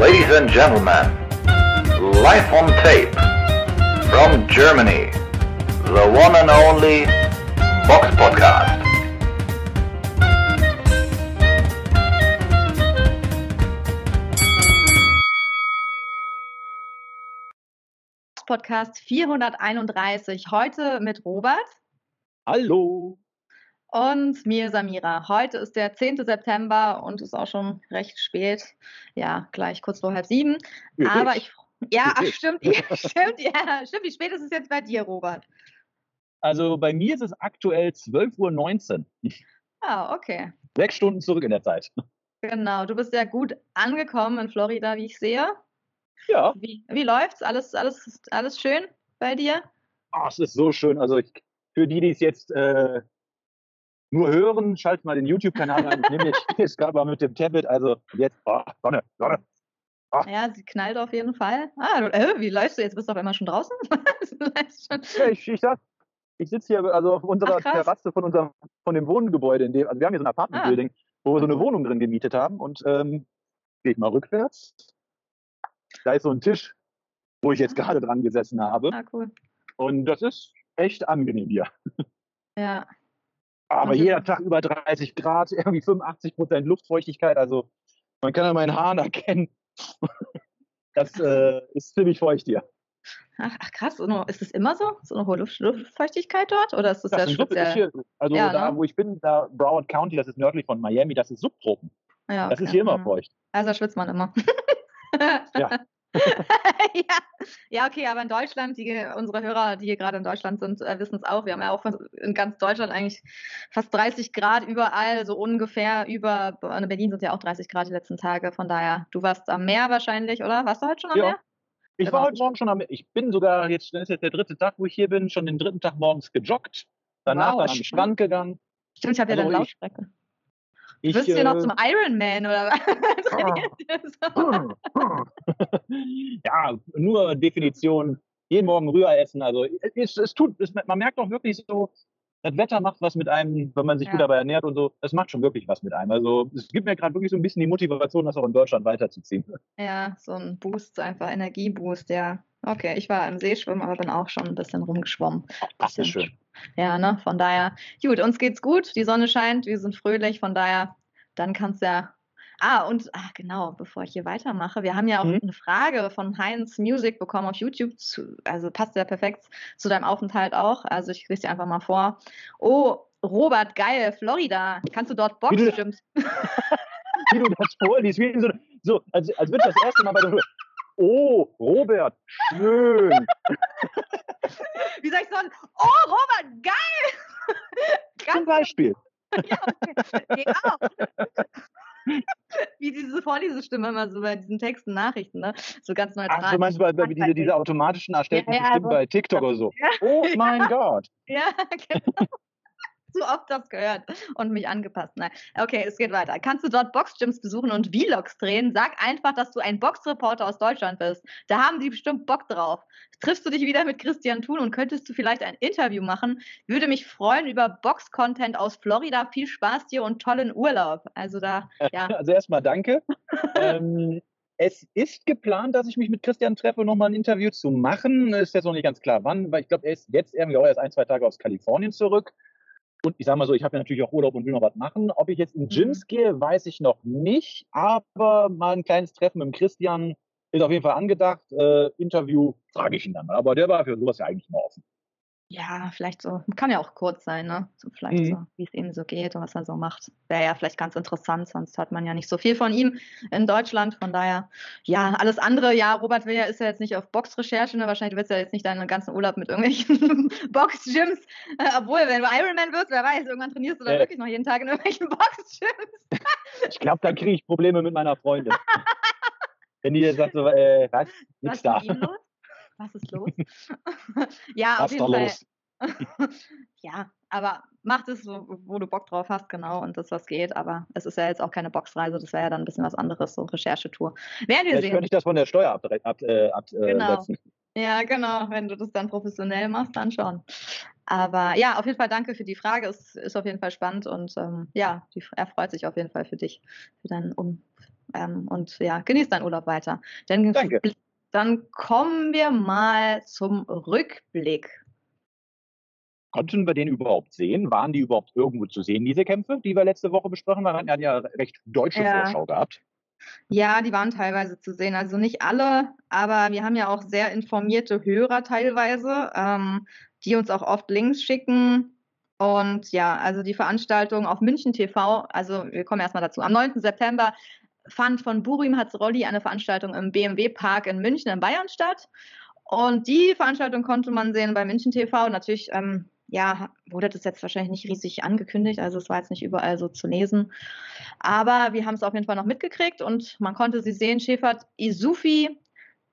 Ladies and gentlemen, live on tape from Germany, the one and only Box Podcast. Podcast 431. Heute mit Robert Hallo. Und mir Samira. Heute ist der 10. September und ist auch schon recht spät. Ja, gleich kurz vor halb sieben. Für Aber ich. Ja, ach, stimmt, ja, stimmt, ja, stimmt. Wie spät ist es jetzt bei dir, Robert? Also bei mir ist es aktuell 12.19 Uhr. Ah, okay. Sechs Stunden zurück in der Zeit. Genau. Du bist ja gut angekommen in Florida, wie ich sehe. Ja, Wie, wie läuft's? Alles, alles, alles schön bei dir? oh, es ist so schön. Also ich, für die, die es jetzt äh, nur hören, schaltet mal den YouTube-Kanal ein. Ich nehme jetzt, gerade mal mit dem Tablet. Also jetzt, oh, Sonne, Sonne. Ja, sie knallt auf jeden Fall. Ah, äh, wie läufst du jetzt? Bist du auf einmal schon draußen? Ja, ich, ich, ich sitze hier also auf unserer Ach. Terrasse von unserem von dem Wohngebäude, in dem, also wir haben hier so ein Apartment-Building, wo wir so eine Wohnung drin gemietet haben. Und ähm, gehe ich mal rückwärts. Da ist so ein Tisch, wo ich jetzt Ah. gerade dran gesessen habe. ah, cool. Und das ist echt angenehm hier. Ja. Aber du- jeder Tag über 30 Grad, irgendwie 85 Prozent Luftfeuchtigkeit. Also man kann an meinen Haaren erkennen. Das äh, ist ziemlich feucht hier. Ach, ach krass, ist es immer so? So eine hohe Luft, Luftfeuchtigkeit dort? Oder ist das, Das ja speziell? also Ja, da, ne? wo ich bin, da Broward County, das ist nördlich von Miami, das ist Subtropen. Ja, Das ist okay. hier immer Mhm. feucht. Also schwitzt man immer. Ja. ja. ja, okay, aber in Deutschland, die, unsere Hörer, die hier gerade in Deutschland sind, äh, wissen es auch. Wir haben ja auch in ganz Deutschland eigentlich fast 30 Grad überall, so ungefähr über, in Berlin sind ja auch 30 Grad die letzten Tage. Von daher, du warst am Meer wahrscheinlich, oder? Warst du heute schon am Ja. Meer? Ich Genau. war heute Morgen schon am, ich bin sogar jetzt, das ist jetzt der dritte Tag, wo ich hier bin, schon den dritten Tag morgens gejoggt, danach Wow, dann am. Strand gegangen. Stimmt, ich habe ja Also ich- Laufstrecke. Ich, Wirst du hier noch äh, zum Ironman oder was? So? ja, nur Definition, jeden Morgen Rührei essen. Also es, es tut, es, man merkt auch wirklich so, das Wetter macht was mit einem, wenn man sich Ja. gut dabei ernährt und so. Es macht schon wirklich was mit einem. Also es gibt mir gerade wirklich so ein bisschen die Motivation, das auch in Deutschland weiterzuziehen. Ja, so ein Boost, einfach Energieboost, ja. Okay, ich war im See schwimmen, aber bin auch schon ein bisschen rumgeschwommen. Das ist schön. Ja, ne, von daher, gut, uns geht's gut, die Sonne scheint, wir sind fröhlich, von daher, dann kannst ja. Ah, und ah, genau, bevor ich hier weitermache, wir haben ja auch Mhm. eine Frage von Heinz Music bekommen auf YouTube, zu, also passt ja perfekt zu deinem Aufenthalt auch. Also ich lese dir einfach mal vor. Oh, Robert, geil, Florida. Kannst du dort du- Boxgyms? Wie du das vorliest, wie so, so als, als würde das erste Mal bei der Oh, Robert, schön. Wie soll ich sagen? Oh, Robert, geil! Zum Beispiel. Ja, okay. Geht auch. Wie diese Vorlesestimme immer so bei diesen Texten, Nachrichten, ne? So ganz neutral. Ach, du meinst bei, bei diese, diese automatischen erstellten Ja, ja, Stimmen also- bei TikTok oder so. Ja. Oh mein Gott. Ja, genau. so oft das gehört und mich angepasst. Nein. Okay, es geht weiter. Kannst du dort Boxgyms besuchen und Vlogs drehen? Sag einfach, dass du ein Boxreporter aus Deutschland bist. Da haben die bestimmt Bock drauf. Triffst du dich wieder mit Christian Thun und könntest du vielleicht ein Interview machen? Würde mich freuen über Box-Content aus Florida. Viel Spaß dir und tollen Urlaub. Also da, ja. Also erstmal danke. ähm, es ist geplant, dass ich mich mit Christian treffe, nochmal ein Interview zu machen. Ist jetzt noch nicht ganz klar, wann, weil ich glaube, er ist jetzt irgendwie auch erst ein, zwei Tage aus Kalifornien zurück. Und ich sage mal so, ich habe ja natürlich auch Urlaub und will noch was machen. Ob ich jetzt in Gyms gehe, weiß ich noch nicht. Aber mal ein kleines Treffen mit dem Christian ist auf jeden Fall angedacht. Äh, Interview frage ich ihn dann mal. Aber der war für sowas ja eigentlich immer offen. Ja, vielleicht so. Kann ja auch kurz sein, ne? So vielleicht Mhm. so, wie es ihm so geht und was er so macht. Wäre ja vielleicht ganz interessant, sonst hört man ja nicht so viel von ihm in Deutschland. Von daher, ja, alles andere, ja, Robert will ja, ist ja jetzt nicht auf Boxrecherche, ne? Wahrscheinlich willst du ja jetzt nicht deinen ganzen Urlaub mit irgendwelchen Boxgyms. Äh, obwohl, wenn du Ironman wirst, wer weiß, irgendwann trainierst du dann Ja. wirklich noch jeden Tag in irgendwelchen Boxgyms. Ich glaube, dann kriege ich Probleme mit meiner Freundin. Wenn die jetzt sagt so, äh, was? Was Nix ist da. mit ihm los? Was ist los? ja, auf Was ist jeden Fall. los? ja, aber mach das, so, wo du Bock drauf hast, genau, und das, was geht. Aber es ist ja jetzt auch keine Boxreise, das wäre ja dann ein bisschen was anderes, so Recherchetour. Werden wir Vielleicht sehen. könnte ich das von der Steuer absetzen. Ab, äh, ab, äh, Genau. setzen. Ja, genau. Wenn du das dann professionell machst, dann schon. Aber ja, auf jeden Fall danke für die Frage. Es ist auf jeden Fall spannend und ähm, ja, die, er freut sich auf jeden Fall für dich, für deinen um, Ähm, und ja, genieß deinen Urlaub weiter. Dann, Danke. Dann kommen wir mal zum Rückblick. Konnten wir den überhaupt sehen? Waren die überhaupt irgendwo zu sehen, diese Kämpfe, die wir letzte Woche besprochen haben? Wir hatten ja recht deutsche Ja. Vorschau gehabt. Ja, die waren teilweise zu sehen. Also nicht alle, aber wir haben ja auch sehr informierte Hörer teilweise, ähm, die uns auch oft Links schicken. Und ja, also die Veranstaltung auf München TV, also wir kommen erstmal dazu. Am 9. September fand von Burim Hatzrolli eine Veranstaltung im BMW Park in München in Bayern statt. Und die Veranstaltung konnte man sehen bei München TV. Natürlich, ähm, ja, wurde das jetzt wahrscheinlich nicht riesig angekündigt, also es war jetzt nicht überall so zu lesen. Aber wir haben es auf jeden Fall noch mitgekriegt und man konnte sie sehen. Schäfert Isufi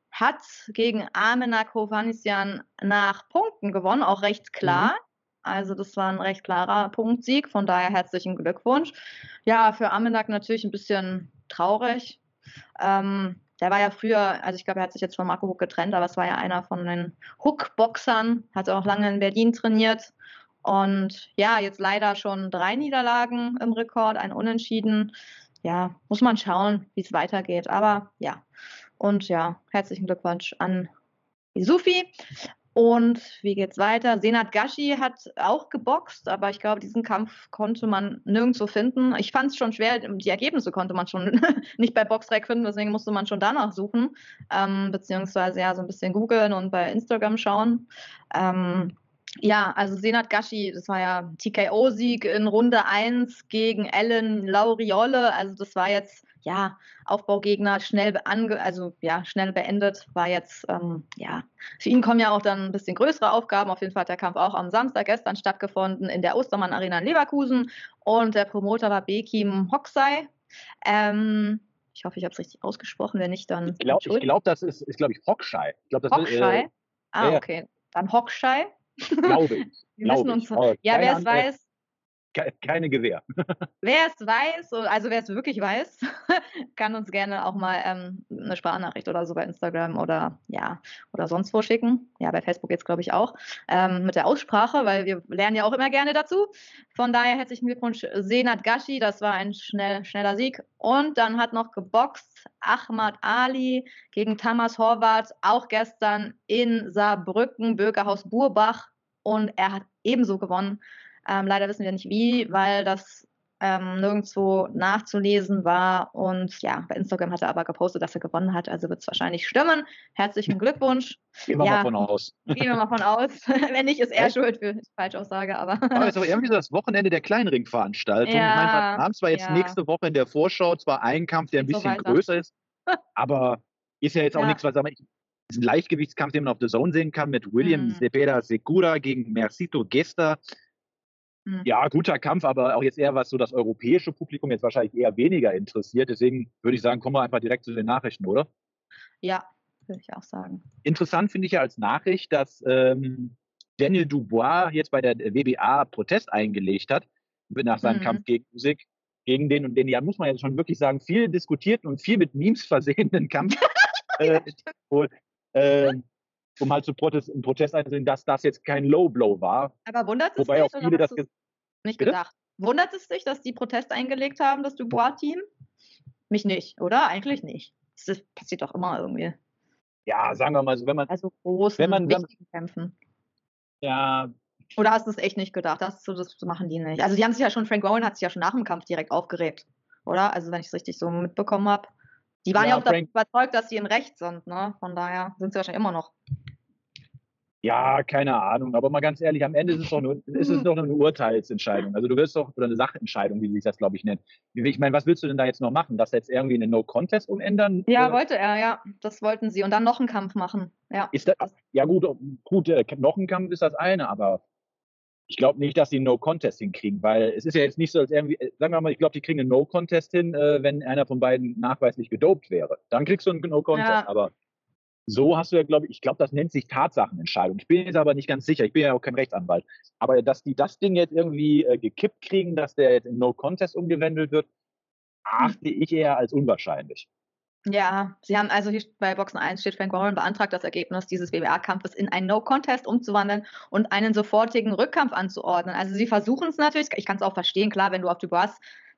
hat gegen Amena Kovanisian nach Punkten gewonnen, auch recht klar. Also das war ein recht klarer Punktsieg, von daher herzlichen Glückwunsch. Ja, für Amenak natürlich ein bisschen traurig. Ähm, der war ja früher, also ich glaube, er hat sich jetzt von Marco Huck getrennt, aber es war ja einer von den Hook-Boxern, hat auch lange in Berlin trainiert. Und ja, jetzt leider schon drei Niederlagen im Rekord, ein Unentschieden. Ja, muss man schauen, wie es weitergeht. Aber ja, und ja, herzlichen Glückwunsch an Isufi. Und wie geht's weiter? Senat Gashi hat auch geboxt, aber ich glaube, diesen Kampf konnte man nirgendwo finden. Ich fand es schon schwer, die Ergebnisse konnte man schon nicht bei Boxrec finden, deswegen musste man schon danach suchen, ähm, beziehungsweise ja so ein bisschen googeln und bei Instagram schauen. Ähm, ja, also Senat Gashi, das war ja TKO-Sieg in Runde 1 gegen Ellen Lauriole. Also das war jetzt, ja, Aufbaugegner schnell ange also ja, schnell beendet, war jetzt, ähm, ja, für ihn kommen ja auch dann ein bisschen größere Aufgaben. Auf jeden Fall hat der Kampf auch am Samstag gestern stattgefunden in der Ostermann Arena in Leverkusen und der Promoter war Bekim Hoxai. Ähm, ich hoffe, ich habe es richtig ausgesprochen. Wenn nicht, dann. Ich glaube, glaub, das ist, ist glaube ich, Hockschei. Ich glaub, das ist, Hoxai? äh, ah, okay. Dann Hoxai. glaube ich. Wir Glaube müssen uns. ich. Ja, wer es weiß, Keine Gewehr. Wer es weiß, so- also wer es wirklich weiß, kann uns gerne auch mal ähm, eine Sprachnachricht oder so bei Instagram oder ja oder sonst wo schicken. Ja, bei Facebook jetzt glaube ich auch ähm, mit der Aussprache, weil wir lernen ja auch immer gerne dazu. Von daher herzlichen Glückwunsch Senat Gashi, das war ein schnell, schneller Sieg. Und dann hat noch geboxt Ahmad Ali gegen Thomas Horvath, auch gestern in Saarbrücken, Bürgerhaus Burbach. Und er hat ebenso gewonnen. Ähm, leider wissen wir nicht wie, weil das ähm, nirgendwo nachzulesen war. Und ja, bei Instagram hat er aber gepostet, dass er gewonnen hat. Also wird es wahrscheinlich stimmen. Herzlichen Glückwunsch. Gehen wir Ja. mal von aus. Gehen wir mal von aus. Wenn nicht, ist er schuld für die Falschaussage. Aber Aber es ist auch irgendwie so das Wochenende der Kleinringveranstaltung. Ja, ich meine, wir haben zwar jetzt ja. nächste Woche in der Vorschau zwar einen Kampf, der ein so bisschen weiter. größer ist, aber ist ja jetzt auch Ja. nichts, was ist ein Leichtgewichtskampf, den man auf The Zone sehen kann, mit William Mhm. Cepeda Segura gegen Mercito Gesta. Mhm. Ja, guter Kampf, aber auch jetzt eher was so das europäische Publikum jetzt wahrscheinlich eher weniger interessiert. Deswegen würde ich sagen, kommen wir einfach direkt zu den Nachrichten, oder? ja, würde ich auch sagen. Interessant finde ich ja als Nachricht, dass ähm, Daniel Dubois jetzt bei der WBA Protest eingelegt hat, nach seinem Mhm. Kampf gegen Musik, gegen den und den, ja, muss man jetzt schon wirklich sagen, viel diskutierten und viel mit Memes versehenen Kampf. äh, wohl, ähm, um halt zu Protest, im Protest einzusehen, dass das jetzt kein Low Blow war. Aber wundert es Wobei dich? auch oder viele das nicht Bitte? gedacht. Wundert es dich, dass die Protest eingelegt haben, das Dubois-Team? Mich nicht, oder? Eigentlich nicht. Das passiert doch immer irgendwie. ja, sagen wir mal so, wenn man, Also großen, Wenn man- wichtigen Kämpfen. ja, Oder hast du es echt nicht gedacht? Das, so, das machen die nicht. Also die haben sich ja schon, Frank Warren hat sich ja schon nach dem Kampf direkt aufgeregt, oder? Also wenn ich es richtig so mitbekommen habe. Die waren ja, Ja, auch davon Frank- überzeugt, dass sie im Recht sind, ne? Von daher sind sie wahrscheinlich immer noch. Ja, keine Ahnung. Aber mal ganz ehrlich, am Ende ist es doch nur, ist es doch eine Urteilsentscheidung. Also du wirst doch, oder eine Sachentscheidung, wie sich das, glaube ich, nennt. Ich meine, was willst du denn da jetzt noch machen? Das jetzt irgendwie eine No-Contest umändern? Ja, Äh, wollte er, ja. Das wollten sie. Und dann noch einen Kampf machen. Ja. Ist das, ja gut, gut, äh, noch ein Kampf ist das eine, aber ich glaube nicht, dass sie einen No-Contest hinkriegen, weil es ist ja jetzt nicht so, als irgendwie, äh, sagen wir mal, ich glaube, die kriegen einen No-Contest hin, äh, wenn einer von beiden nachweislich gedopt wäre. Dann kriegst du einen No-Contest, Ja. aber so hast du ja, glaube ich, ich glaube, das nennt sich Tatsachenentscheidung. Ich bin jetzt aber nicht ganz sicher, ich bin ja auch kein Rechtsanwalt. Aber dass die das Ding jetzt irgendwie äh, gekippt kriegen, dass der jetzt in No-Contest umgewandelt wird, achte ich eher als unwahrscheinlich. Ja, sie haben also hier bei Boxen 1 steht Frank Warren beantragt, das Ergebnis dieses WBA-Kampfes in einen No-Contest umzuwandeln und einen sofortigen Rückkampf anzuordnen. Also sie versuchen es natürlich, ich kann es auch verstehen, klar, wenn du auf Dubois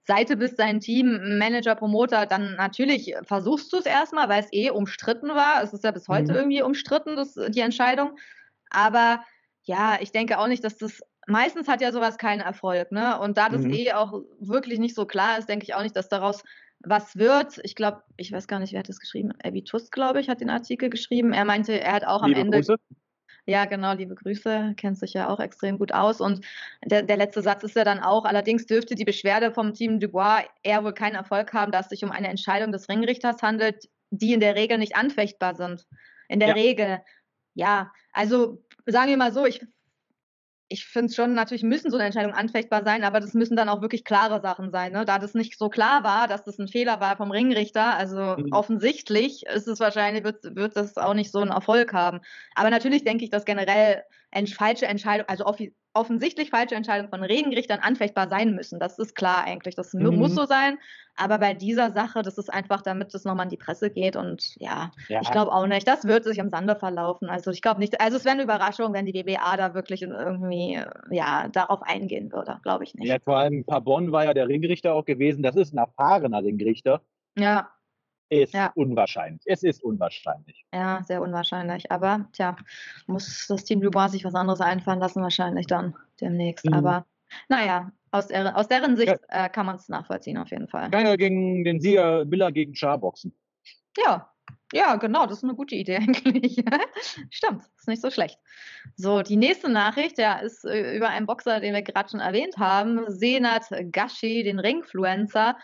Seite bist, dein Team, Manager, Promoter, dann natürlich versuchst du es erstmal, weil es eh umstritten war. Es ist ja bis heute mhm. irgendwie umstritten, das, die Entscheidung. Aber ja, ich denke auch nicht, dass das meistens hat ja sowas keinen Erfolg, ne? Und da das mhm. eh auch wirklich nicht so klar ist, denke ich auch nicht, dass daraus was wird. Ich glaube, ich weiß gar nicht, wer hat das geschrieben. Abby Tusk, glaube ich, hat den Artikel geschrieben. Er meinte, er hat auch Liebe am Ende. Grüße. Ja, genau, liebe Grüße, kennt sich ja auch extrem gut aus. Und der, der, letzte Satz ist ja dann auch, allerdings dürfte die Beschwerde vom Team Dubois eher wohl keinen Erfolg haben, da es sich um eine Entscheidung des Ringrichters handelt, die in der Regel nicht anfechtbar sind. In der ja. Regel. Ja, also sagen wir mal so, ich ich finde schon, natürlich müssen so eine Entscheidung anfechtbar sein, aber das müssen dann auch wirklich klare Sachen sein. Ne? Da das nicht so klar war, dass das ein Fehler war vom Ringrichter, also mhm. offensichtlich ist es wahrscheinlich, wird, wird das auch nicht so einen Erfolg haben. Aber natürlich denke ich, dass generell falsche Entscheidung, also offensichtlich falsche Entscheidungen von Regengerichtern anfechtbar sein müssen. Das ist klar eigentlich. Das mhm. muss so sein. Aber bei dieser Sache, das ist einfach, damit es nochmal in die Presse geht. Und ja, ja. ich glaube auch nicht. Das wird sich am Sande verlaufen. Also ich glaube nicht. Also es wäre eine Überraschung, wenn die WBA da wirklich irgendwie ja, darauf eingehen würde. Glaube ich nicht. Ja, vor allem Pabon war ja der Ringrichter auch gewesen. Das ist ein erfahrener Ringrichter. Ja ist ja. unwahrscheinlich. Es ist unwahrscheinlich. Ja, sehr unwahrscheinlich. Aber tja, muss das Team Dubois sich was anderes einfallen lassen, wahrscheinlich dann demnächst. Mhm. Aber naja, aus, der, aus deren Sicht ja. äh, kann man es nachvollziehen auf jeden Fall. Keiner gegen den Sieger Miller gegen Scharboxen. Ja, ja, genau, das ist eine gute Idee eigentlich. Stimmt, ist nicht so schlecht. So, die nächste Nachricht, ja, ist äh, über einen Boxer, den wir gerade schon erwähnt haben, Senat Gashi, den Ringfluencer.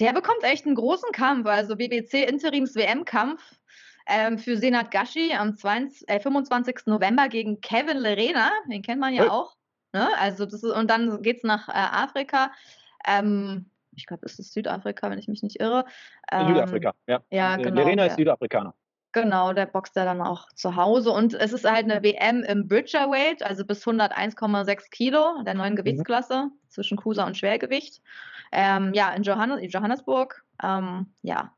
Der bekommt echt einen großen Kampf, also BBC Interims WM-Kampf ähm, für Senat Gashi am 20, äh, 25. November gegen Kevin Lerena, den kennt man ja hey. auch. Ne? Also das ist, und dann geht es nach äh, Afrika. Ähm, ich glaube, es ist Südafrika, wenn ich mich nicht irre. Ähm, Südafrika, ja. ja äh, genau, Lerena ist Südafrikaner. Genau, der boxt ja dann auch zu Hause. Und es ist halt eine WM im Bridgerweight, also bis 101,6 Kilo, der neuen mhm. Gewichtsklasse mhm. zwischen Cruiser und Schwergewicht. Ähm, ja, in, Johannes, in Johannesburg. Ähm, ja,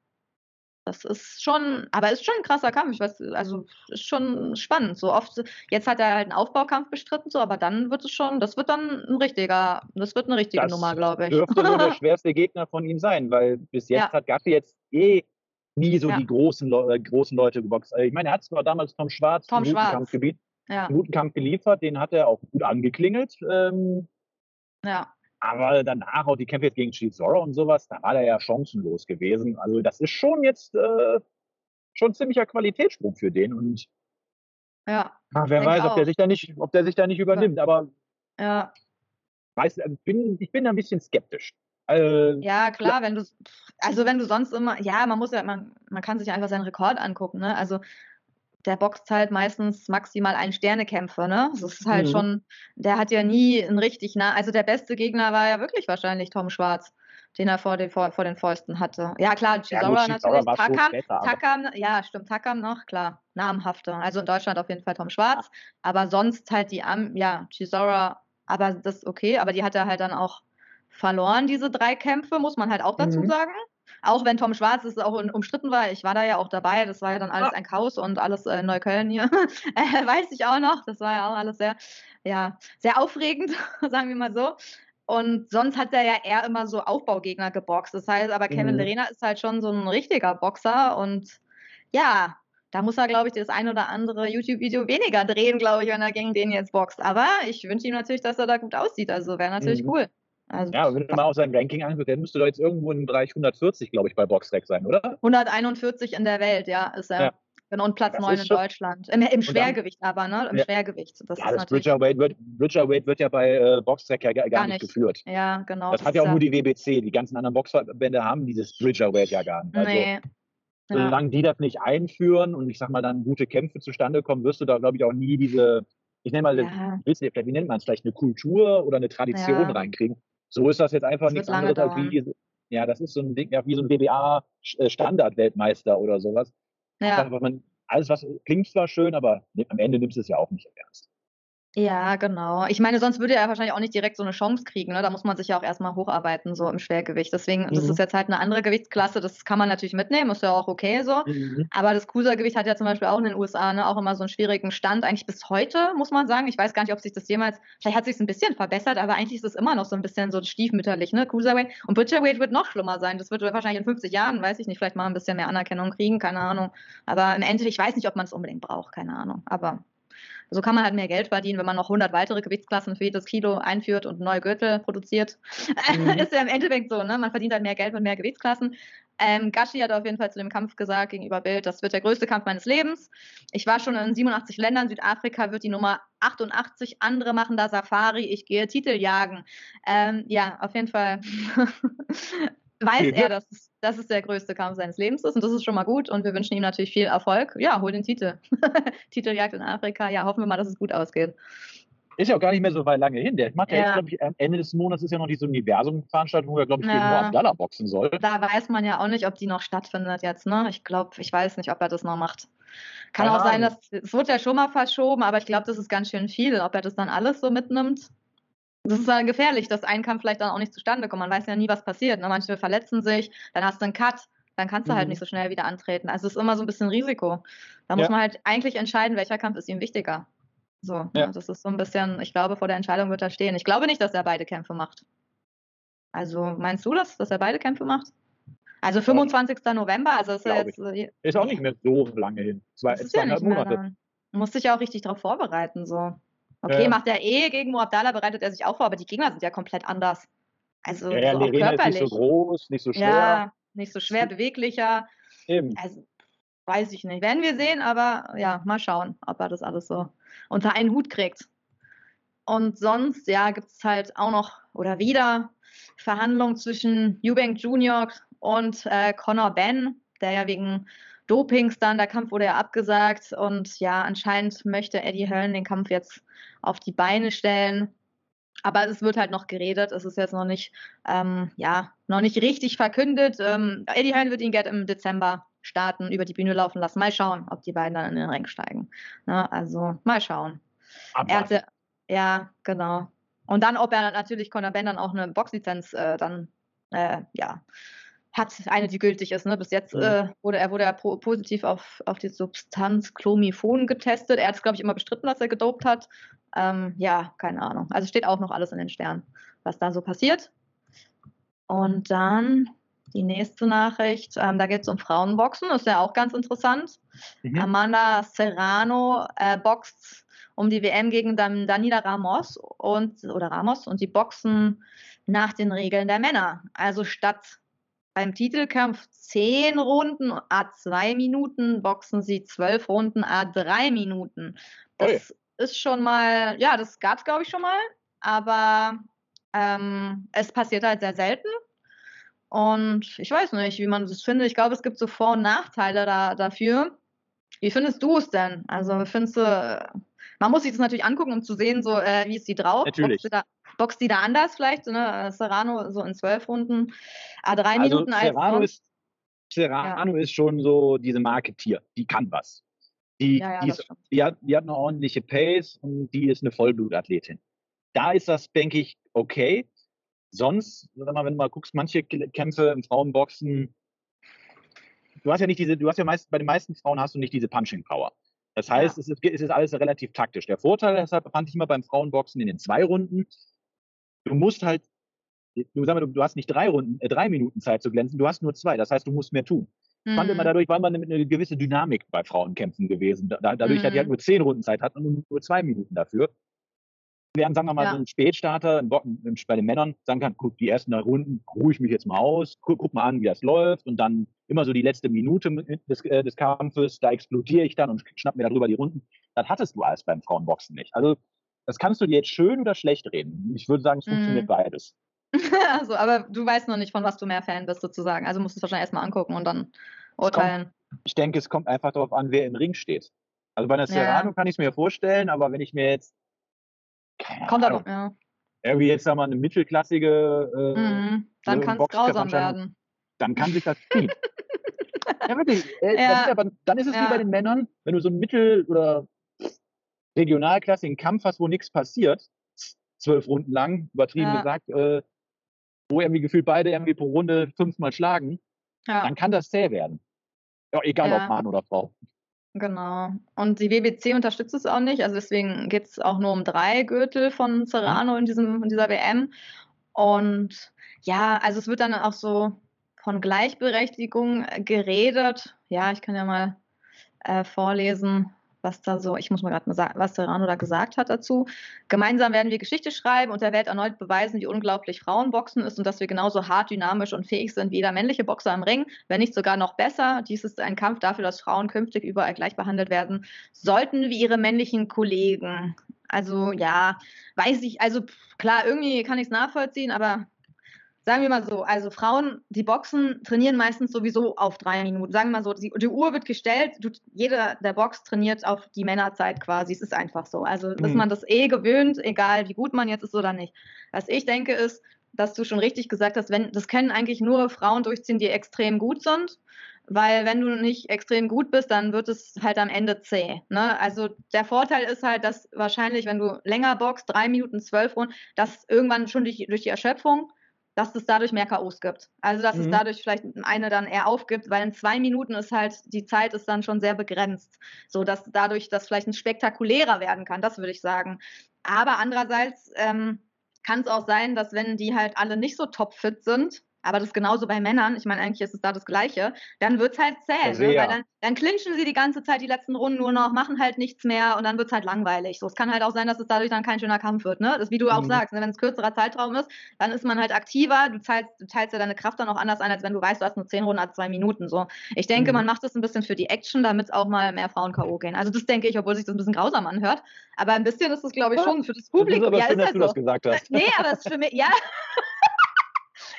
das ist schon, aber ist schon ein krasser Kampf. Ich weiß, also ist schon spannend. So oft, jetzt hat er halt einen Aufbaukampf bestritten, so, aber dann wird es schon, das wird dann ein richtiger, das wird eine richtige das Nummer, glaube ich. Dürfte so der schwerste Gegner von ihm sein, weil bis jetzt ja. hat Gaffi jetzt eh nie so ja. die großen, Le äh, großen Leute geboxt. Also ich meine, er hat zwar damals Tom Schwarz Tom im. Kampfgebiet, ja. einen guten Kampf geliefert, den hat er auch gut angeklingelt. Ähm, ja. Aber danach auch die Kämpfe jetzt gegen Chisora und sowas, da war er ja chancenlos gewesen. Also das ist schon jetzt äh, schon ein ziemlicher Qualitätssprung für den. Und ja, ach, wer weiß, ob der sich da nicht, ob der sich da nicht übernimmt. Aber ja. weiß, äh, bin, ich bin da ein bisschen skeptisch. Äh, ja, klar, wenn du, also wenn du sonst immer, ja, man muss ja, man, man kann sich einfach seinen Rekord angucken, ne? Also der boxt halt meistens maximal ein Sternekämpfer, ne? Das ist halt mhm. schon, der hat ja nie ein richtig nah, also der beste Gegner war ja wirklich wahrscheinlich Tom Schwarz, den er vor den, vor, vor den Fäusten hatte. Ja, klar, Chisora ja, natürlich, Takam, Takam, ja, stimmt, Takam noch, klar, namhafter. Also in Deutschland auf jeden Fall Tom Schwarz, aber sonst halt die, ja, Chisora, aber das ist okay, aber die hat er halt dann auch verloren, diese drei Kämpfe, muss man halt auch dazu mhm. sagen. Auch wenn Tom Schwarz es auch umstritten war, ich war da ja auch dabei, das war ja dann alles ein Chaos und alles äh, Neukölln hier, äh, weiß ich auch noch, das war ja auch alles sehr, ja, sehr aufregend, sagen wir mal so. Und sonst hat er ja eher immer so Aufbaugegner geboxt. Das heißt, aber Kevin mhm. Lerena ist halt schon so ein richtiger Boxer und ja, da muss er, glaube ich, das ein oder andere YouTube-Video weniger drehen, glaube ich, wenn er gegen den jetzt boxt. Aber ich wünsche ihm natürlich, dass er da gut aussieht. Also wäre natürlich mhm. cool. Also, ja, wenn du mal auf sein Ranking anguckst, dann müsste da jetzt irgendwo im Bereich 140, glaube ich, bei Boxrec sein, oder? 141 in der Welt, ja, ist er. Ja. Genau, und Platz das 9 in Deutschland. Im, im Schwergewicht dann, aber, ne? Im ja. Schwergewicht. Das ja, das Bridgerweight wird, Bridgerweight wird ja bei äh, Boxrec ja gar, gar nicht. nicht. geführt. Ja, genau. Das, das hat ja auch nur die WBC. Die ganzen anderen Boxverbände haben dieses Bridgerweight ja gar nicht. Also, nee. Solange die das nicht einführen und ich sag mal dann gute Kämpfe zustande kommen, wirst du da, glaube ich, auch nie diese, ich nenne mal, ja. wie nennt man es, vielleicht eine Kultur oder eine Tradition ja. reinkriegen. So ist das jetzt einfach das nichts anderes als wie, ja, das ist so ein Ding, ja, wie so ein WBA-Standard-Weltmeister oder sowas. Ja. Einfach, man, alles, was klingt zwar schön, aber am Ende nimmst du es ja auch nicht ernst. Ja, genau. Ich meine, sonst würde er wahrscheinlich auch nicht direkt so eine Chance kriegen. Ne? Da muss man sich ja auch erstmal hocharbeiten, so im Schwergewicht. Deswegen, das Mhm. ist jetzt halt eine andere Gewichtsklasse. Das kann man natürlich mitnehmen, ist ja auch okay so. Mhm. Aber das Cruisergewicht hat ja zum Beispiel auch in den USA ne, auch immer so einen schwierigen Stand. Eigentlich bis heute, muss man sagen. Ich weiß gar nicht, ob sich das jemals, vielleicht hat sich ein bisschen verbessert, aber eigentlich ist es immer noch so ein bisschen so stiefmütterlich, ne? Cruiserweight. Und Butcherweight wird noch schlimmer sein. Das wird wahrscheinlich in 50 Jahren, weiß ich nicht, vielleicht mal ein bisschen mehr Anerkennung kriegen, keine Ahnung. Aber im Endeffekt, ich weiß nicht, ob man es unbedingt braucht, keine Ahnung. Aber so kann man halt mehr Geld verdienen, wenn man noch 100 weitere Gewichtsklassen für jedes Kilo einführt und neue Gürtel produziert. Mhm. ist ja im Endeffekt so, ne? Man verdient halt mehr Geld mit mehr Gewichtsklassen. Ähm, Gashi hat auf jeden Fall zu dem Kampf gesagt gegenüber Bild, das wird der größte Kampf meines Lebens. Ich war schon in 87 Ländern, Südafrika wird die Nummer 88, andere machen da Safari, ich gehe Titel jagen. Ähm, ja, auf jeden Fall weiß er, dass es, dass es der größte Kampf seines Lebens ist und das ist schon mal gut und wir wünschen ihm natürlich viel Erfolg. Ja, hol den Titel. Titeljagd in Afrika, ja, hoffen wir mal, dass es gut ausgeht. Ist ja auch gar nicht mehr so weit lange hin. Der macht ja, Ja. jetzt, glaube ich, am Ende des Monats ist ja noch diese Universum-Veranstaltung, wo er, glaube ich, gegen Ja. Noah Abdallah boxen soll. Da weiß man ja auch nicht, ob die noch stattfindet jetzt, ne? Ich glaube, ich weiß nicht, ob er das noch macht. Kann Keine auch sein, dass es wurde ja schon mal verschoben, aber ich glaube, das ist ganz schön viel, ob er das dann alles so mitnimmt. Das ist dann gefährlich, dass ein Kampf vielleicht dann auch nicht zustande kommt. Man weiß ja nie, was passiert. Ne? Manche verletzen sich, dann hast du einen Cut, dann kannst du halt Mhm. nicht so schnell wieder antreten. Also es ist immer so ein bisschen Risiko. Da muss Ja. man halt eigentlich entscheiden, welcher Kampf ist ihm wichtiger. So, Ja. ja. das ist so ein bisschen, ich glaube, vor der Entscheidung wird er stehen. Ich glaube nicht, dass er beide Kämpfe macht. Also meinst du das, dass er beide Kämpfe macht? Also 25. November, also ist ja Glaub jetzt äh, Ist auch nicht mehr so lange hin. Zwei, das ist ja nicht mehr Monate. lang. Du musst dich ja auch richtig darauf vorbereiten. So. Okay, Ja. macht er eh gegen Muabdallah, bereitet er sich auch vor, aber die Gegner sind ja komplett anders. Also Ja, ja, so körperlich. nicht so groß, nicht so schwer. ja, nicht so schwer, beweglicher. Eben. Also weiß ich nicht. Werden wir sehen, aber ja, mal schauen, ob er das alles so unter einen Hut kriegt. Und sonst, ja, gibt es halt auch noch oder wieder Verhandlungen zwischen Eubank Jr. und äh, Conor Ben, der ja wegen Dopings dann, der Kampf wurde ja abgesagt und ja, anscheinend möchte Eddie Hearn den Kampf jetzt auf die Beine stellen. Aber es wird halt noch geredet, es ist jetzt noch nicht, ähm, ja, noch nicht richtig verkündet. Ähm, Eddie Hearn wird ihn gerne im Dezember starten, über die Bühne laufen lassen. Mal schauen, ob die beiden dann in den Ring steigen. Ne? Also mal schauen. Er hatte, ja, genau. Und dann, ob er natürlich Conor Ben dann auch eine Boxlizenz äh, dann, äh, ja, hat, eine, die gültig ist. Ne? Bis jetzt Mhm. äh, wurde er, wurde er po positiv auf, auf die Substanz Chlomifon getestet. Er hat es, glaube ich, immer bestritten, dass er gedopt hat. Ähm, ja, keine Ahnung. Also steht auch noch alles in den Sternen, was da so passiert. Und dann die nächste Nachricht, ähm, da geht es um Frauenboxen, ist ja auch ganz interessant. Mhm. Amanda Serrano äh, boxt um die WM gegen Dan Danila Ramos und oder Ramos und die boxen nach den Regeln der Männer. Also statt beim Titelkampf 10 Runden a 2 Minuten boxen sie 12 Runden a 3 Minuten. Das ist schon mal, ja, das gab es glaube ich schon mal, aber ähm, es passiert halt sehr selten. Und ich weiß nicht, wie man das findet. Ich glaube, es gibt so Vor- und Nachteile da, dafür. Wie findest du es denn? Also findest du, man muss sich das natürlich angucken, um zu sehen, so wie ist sie drauf? Natürlich. Boxt die da, boxt die da anders vielleicht? Ne? Serrano so in zwölf Runden, a drei Also Minuten als Serrano sonst. ist, Serrano ist schon so diese Marketier. Die kann was. Die, Ja, ja, die, ist, die, hat, die hat eine ordentliche Pace und die ist eine Vollblutathletin. Da ist das, denke ich, okay. Sonst, sag mal, wenn du mal guckst, manche Kämpfe im Frauenboxen, du hast ja nicht diese, du hast ja meist, bei den meisten Frauen hast du nicht diese Punching Power. Das heißt, es, ist, es ist alles relativ taktisch. Der Vorteil deshalb fand ich immer beim Frauenboxen in den zwei Runden, du musst halt, du, sag mal, du, du hast nicht drei Runden, äh, drei Minuten Zeit zu glänzen, du hast nur zwei. Das heißt, du musst mehr tun. Ich fand immer Mhm. dadurch war man eine, eine gewisse Dynamik bei Frauenkämpfen gewesen. Da, dadurch, dass die halt Mhm. nur zehn Runden Zeit hatten und nur zwei Minuten dafür. Während, sagen wir mal, Ja. so ein Spätstarter im Bo- im- bei den Männern sagen kann, guck, die ersten drei Runden ruhe ich mich jetzt mal aus, guck, guck mal an, wie das läuft und dann immer so die letzte Minute des, äh, des Kampfes, da explodiere ich dann und schnapp mir darüber die Runden. Das hattest du alles beim Frauenboxen nicht. Also das kannst du dir jetzt schön oder schlecht reden. Ich würde sagen, es funktioniert Mhm. beides. also, aber du weißt noch nicht, von was du mehr Fan bist, sozusagen. Also musst du es wahrscheinlich erstmal angucken und dann kommt- urteilen. Ich denke, es kommt einfach darauf an, wer im Ring steht. Also bei einer Ja. Serrano kann ich es mir vorstellen, aber wenn ich mir jetzt keine Kommt Ahnung, aber, ja. irgendwie jetzt sag mal eine mittelklassige, äh, Mhm. Dann kann es grausam werden. dann kann sich das ziehen. ja, wirklich. Äh, Ja. Ist aber, dann ist es wie Ja. bei den Männern, wenn du so ein Mittel- oder Regionalklasse in Kampf hast, wo nichts passiert, zwölf Runden lang, übertrieben Ja. gesagt, äh, wo irgendwie gefühlt beide irgendwie pro Runde fünfmal schlagen, dann kann das zäh werden. Ja, egal ob Mann oder Frau. Genau. Und die WBC unterstützt es auch nicht. Also deswegen geht es auch nur um drei Gürtel von Serrano in, diesem, in dieser WM. Und ja, also es wird dann auch so von Gleichberechtigung geredet. Ja, ich kann ja mal äh, vorlesen, was da so, ich muss mal gerade mal sagen, was Serrano da gesagt hat dazu. Gemeinsam werden wir Geschichte schreiben und der Welt erneut beweisen, wie unglaublich Frauenboxen ist und dass wir genauso hart, dynamisch und fähig sind wie jeder männliche Boxer im Ring, wenn nicht sogar noch besser. Dies ist ein Kampf dafür, dass Frauen künftig überall gleich behandelt werden sollten wie ihre männlichen Kollegen. Also ja, weiß ich, also klar, irgendwie kann ich es nachvollziehen, aber sagen wir mal so, also Frauen, die boxen, trainieren meistens sowieso auf drei Minuten. Sagen wir mal so, die, die Uhr wird gestellt, du, jeder, der Box trainiert auf die Männerzeit quasi. Es ist einfach so. Also ist Mhm. man das eh gewöhnt, egal wie gut man jetzt ist oder nicht. Was ich denke ist, dass du schon richtig gesagt hast, wenn, das können eigentlich nur Frauen durchziehen, die extrem gut sind. Weil wenn du nicht extrem gut bist, dann wird es halt am Ende zäh. Ne? Also der Vorteil ist halt, dass wahrscheinlich, wenn du länger boxst, drei Minuten, zwölf Runden, dass irgendwann schon durch, durch die Erschöpfung, dass es dadurch mehr K.O.s gibt. Also dass es Mhm. dadurch vielleicht eine dann eher aufgibt, weil in zwei Minuten ist halt, die Zeit ist dann schon sehr begrenzt. So dass dadurch das vielleicht ein spektakulärer werden kann, das würde ich sagen. Aber andererseits ähm, kann es auch sein, dass wenn die halt alle nicht so topfit sind, aber das ist genauso bei Männern, ich meine, eigentlich ist es da das Gleiche, dann wird es halt zäh. Ne? Weil dann, dann clinchen sie die ganze Zeit die letzten Runden nur noch, machen halt nichts mehr und dann wird es halt langweilig. So, es kann halt auch sein, dass es dadurch dann kein schöner Kampf wird. Ne? Das, wie du auch Mhm. sagst, ne? wenn es kürzerer Zeitraum ist, dann ist man halt aktiver, du teilst, du teilst ja deine Kraft dann auch anders ein, als wenn du weißt, du hast nur zehn Runden, hast zwei Minuten. So. Ich denke, Mhm. man macht das ein bisschen für die Action, damit auch mal mehr Frauen K.O. gehen. Also das denke ich, obwohl sich das ein bisschen grausam anhört. Aber ein bisschen ist das, glaube ich, schon für das Das ist Publikum. aber ja, schön, dass ja du so. das gesagt hast. Nee, aber es ist für mich, ja.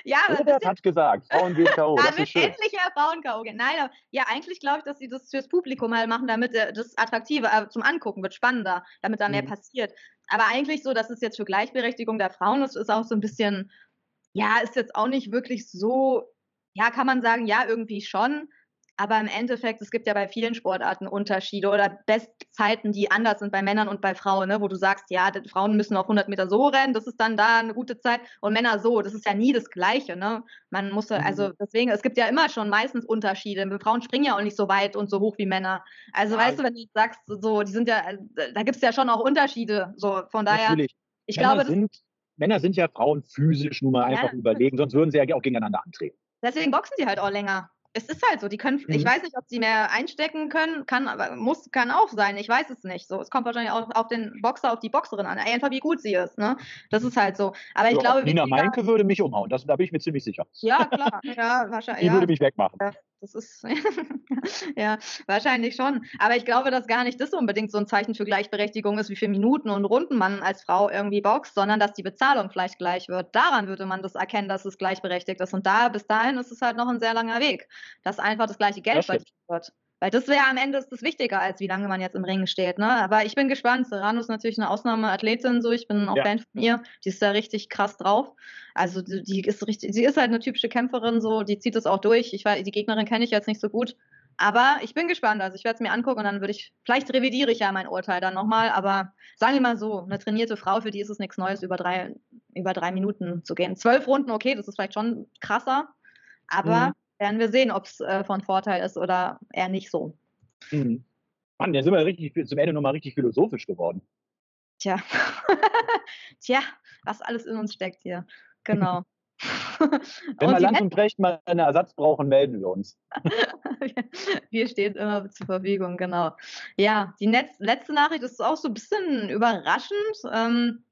ja, Robert hat gesagt, Frauen gehen K.O. Das damit ist schön. endlich mehr Frauen K.O. gehen. Nein, aber ja, eigentlich glaube ich, dass sie das fürs Publikum mal machen, damit äh, das attraktiver äh, zum Angucken wird, spannender, damit da mehr Mhm. passiert. Aber eigentlich so, dass es jetzt für Gleichberechtigung der Frauen ist, ist auch so ein bisschen, ja, ist jetzt auch nicht wirklich so, ja, kann man sagen, ja, irgendwie schon. Aber im Endeffekt, es gibt ja bei vielen Sportarten Unterschiede oder Bestzeiten, die anders sind bei Männern und bei Frauen, ne? wo du sagst, ja, Frauen müssen auf 100 Meter so rennen, das ist dann da eine gute Zeit und Männer so, das ist ja nie das Gleiche. Ne? Man muss, ja- also Mhm. deswegen, es gibt ja immer schon meistens Unterschiede. Frauen springen ja auch nicht so weit und so hoch wie Männer. Also Ja. weißt du, wenn du jetzt sagst, so, die sind ja, da gibt es ja schon auch Unterschiede. So, von daher, Natürlich. ich Männer, glaube, sind, Männer sind ja Frauen physisch nun mal Ja. einfach überlegen, sonst würden sie ja auch gegeneinander antreten. Deswegen boxen die halt auch länger. Es ist halt so, die können, ich Mhm. weiß nicht, ob sie mehr einstecken können, kann, aber muss, kann auch sein, ich weiß es nicht. So, es kommt wahrscheinlich auch auf den Boxer, auf die Boxerin an, einfach wie gut sie ist, ne? Das ist halt so. Aber ich So, glaube, Nina Meinke würde mich umhauen, das, da bin ich mir ziemlich sicher. ja, klar, ja, wahrscheinlich. Die Ja, würde mich wegmachen. Das ist, ja, wahrscheinlich schon. Aber ich glaube, dass gar nicht das unbedingt so ein Zeichen für Gleichberechtigung ist, wie viele Minuten und Runden man als Frau irgendwie boxt, sondern dass die Bezahlung vielleicht gleich wird. Daran würde man das erkennen, dass es gleichberechtigt ist. Und da, bis dahin ist es halt noch ein sehr langer Weg, dass einfach das gleiche Geld verdient wird. Weil das wäre am Ende ist das wichtiger, als wie lange man jetzt im Ring steht. Ne? Aber ich bin gespannt. Serrano ist natürlich eine Ausnahmeathletin, so ich bin auch Ja. Fan von ihr. Die ist da richtig krass drauf. Also die, ist richtig, sie ist halt eine typische Kämpferin, so die zieht es auch durch. Ich weiß, die Gegnerin kenne ich jetzt nicht so gut. Aber ich bin gespannt. Also ich werde es mir angucken und dann würde ich, vielleicht revidiere ich ja mein Urteil dann nochmal, aber sagen wir mal so, eine trainierte Frau, für die ist es nichts Neues, über drei, über drei Minuten zu gehen. Zwölf Runden, okay, das ist vielleicht schon krasser, aber Mhm. Werden wir sehen, ob es äh, von Vorteil ist oder eher nicht so. Mhm. Mann, jetzt sind wir richtig, zum Ende nochmal richtig philosophisch geworden. Tja. Tja, was alles in uns steckt hier. Genau. Wenn wir Lanz und Brecht mal einen Ersatz brauchen, melden wir uns. Wir stehen immer zur Verfügung, genau. Ja, die Netz letzte Nachricht ist auch so ein bisschen überraschend. Ähm,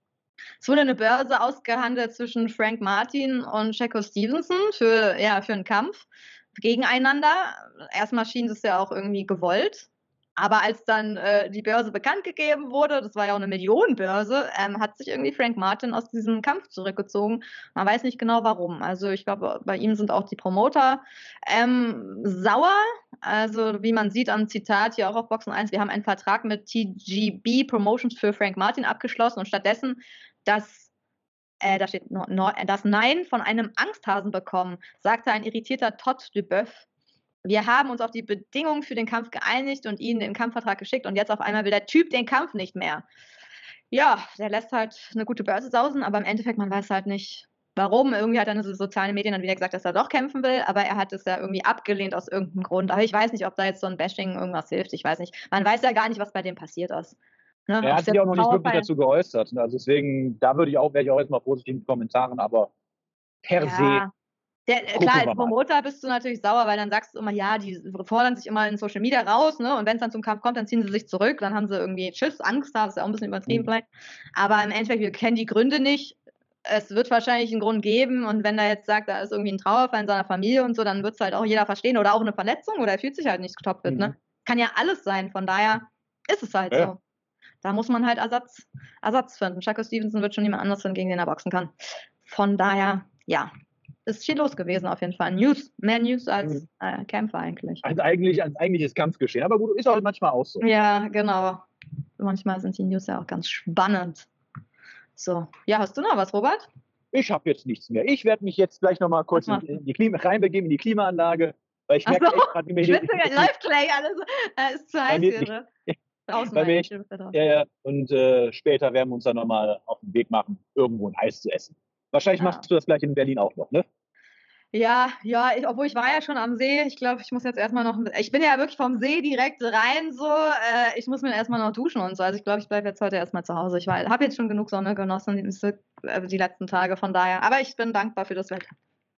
es wurde eine Börse ausgehandelt zwischen Frank Martin und Checo Stevenson für, ja, für einen Kampf gegeneinander. Erstmal schien das ja auch irgendwie gewollt. Aber als dann äh, die Börse bekannt gegeben wurde, das war ja auch eine Millionenbörse, ähm, hat sich irgendwie Frank Martin aus diesem Kampf zurückgezogen. Man weiß nicht genau warum. Also ich glaube, bei ihm sind auch die Promoter ähm, sauer. Also wie man sieht am Zitat hier auch auf Boxen 1, wir haben einen Vertrag mit TGB Promotions für Frank Martin abgeschlossen und stattdessen das äh, da steht no, no, das Nein von einem Angsthasen bekommen, sagte ein irritierter Todd Duboeuf. wir haben uns auf die Bedingungen für den Kampf geeinigt und ihnen den Kampfvertrag geschickt und jetzt auf einmal will der Typ den Kampf nicht mehr. Ja, der lässt halt eine gute Börse sausen, aber im Endeffekt, man weiß halt nicht, warum. Irgendwie hat dann so soziale Medien dann wieder gesagt, dass er doch kämpfen will, aber er hat es ja irgendwie abgelehnt aus irgendeinem Grund. Aber ich weiß nicht, ob da jetzt so ein Bashing irgendwas hilft. Ich weiß nicht. Man weiß ja gar nicht, was bei dem passiert ist. Ne? Er hat sich auch noch nicht wirklich dazu geäußert. Also deswegen, da würde ich auch, wäre ich auch erstmal positiv in Kommentaren, aber per ja. se der, klar, als Promoter bist du natürlich sauer, weil dann sagst du immer, ja, die fordern sich immer in Social Media raus, ne? Und wenn es dann zum Kampf kommt, dann ziehen sie sich zurück, dann haben sie irgendwie Tschüss, Angst, das ist ja auch ein bisschen übertrieben mhm. vielleicht. Aber im Endeffekt, wir kennen die Gründe nicht. Es wird wahrscheinlich einen Grund geben und wenn er jetzt sagt, da ist irgendwie ein Trauerfall in seiner Familie und so, dann wird es halt auch jeder verstehen oder auch eine Verletzung oder er fühlt sich halt nicht getoppt ne? mhm. ne? Kann ja alles sein, von daher ist es halt ja. so. Da muss man halt Ersatz, Ersatz finden. Chaco Stevenson wird schon jemand anderes finden, gegen den er boxen kann. Von daher, ja, ist viel los gewesen auf jeden Fall. News, mehr News als mhm. äh, Kämpfer eigentlich. Also eigentlich als eigentliches Kampfgeschehen. Aber gut, ist auch manchmal auch so. Ja, genau. Manchmal sind die News ja auch ganz spannend. So, ja, hast du noch was, Robert? Ich habe jetzt nichts mehr. Ich werde mich jetzt gleich nochmal kurz in, in, die Klima, reinbegeben in die Klimaanlage, weil ich merke so, gerade, wie mir hier... Läuft Clay, alles äh, ist zu heiß hier, ne? Mir, ja, ja. Und äh, später werden wir uns dann nochmal auf den Weg machen, irgendwo ein Eis zu essen. Wahrscheinlich ja. machst du das gleich in Berlin auch noch, ne? Ja, ja, ich, obwohl ich war ja schon am See. Ich glaube, ich muss jetzt erstmal noch. Ich bin ja wirklich vom See direkt rein so. Äh, ich muss mir erstmal noch duschen und so. Also ich glaube, ich bleibe jetzt heute erstmal zu Hause. Ich habe jetzt schon genug Sonne genossen die, äh, die letzten Tage, von daher. Aber ich bin dankbar für das Wetter.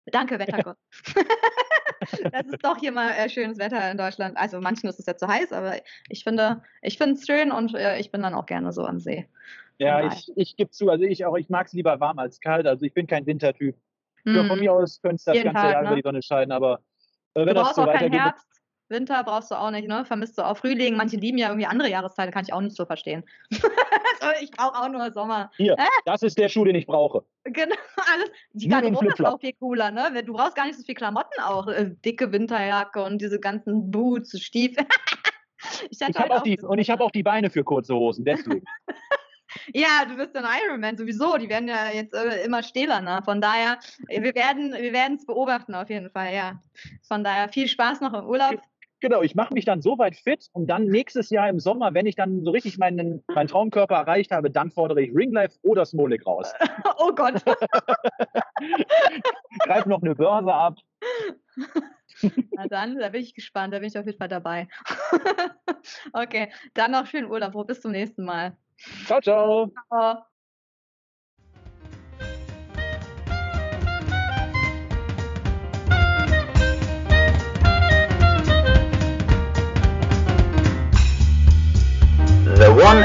Danke, Wettergott. das ist doch hier mal äh, schönes Wetter in Deutschland. Also manchen ist es ja zu heiß, aber ich finde, ich finde es schön und äh, ich bin dann auch gerne so am See. Ja, ich, ich gebe zu, also ich auch, ich mag es lieber warm als kalt. Also ich bin kein Wintertyp. Mm. von mir aus könnte es das Jeden ganze Tag, Jahr ne? über die Sonne scheiden, aber äh, wenn du das so weitergeht. Herbst, Winter brauchst du auch nicht, ne? Vermisst du auch Frühling. Manche lieben ja irgendwie andere Jahreszeiten, kann ich auch nicht so verstehen. ich brauche auch nur Sommer. Hier, äh? das ist der Schuh, den ich brauche. Genau, alles. Die Garderobe ist auch viel cooler, ne? Du brauchst gar nicht so viel Klamotten auch. Äh, dicke Winterjacke und diese ganzen Boots, Stiefel. ich, ich habe auch, die, und ich habe auch die Beine für kurze Hosen, deswegen. Ja, du bist ein Ironman sowieso. Die werden ja jetzt äh, immer stählerner. Von daher, äh, wir werden wir es beobachten auf jeden Fall, ja. Von daher viel Spaß noch im Urlaub. Genau, ich mache mich dann so weit fit und dann nächstes Jahr im Sommer, wenn ich dann so richtig meinen, meinen Traumkörper erreicht habe, dann fordere ich Ringlife oder Smolik raus. oh Gott. Greif noch eine Börse ab. Na dann, da bin ich gespannt, da bin ich auf jeden Fall dabei. okay, dann noch schönen Urlaub. Bis zum nächsten Mal. Ciao, ciao. ciao.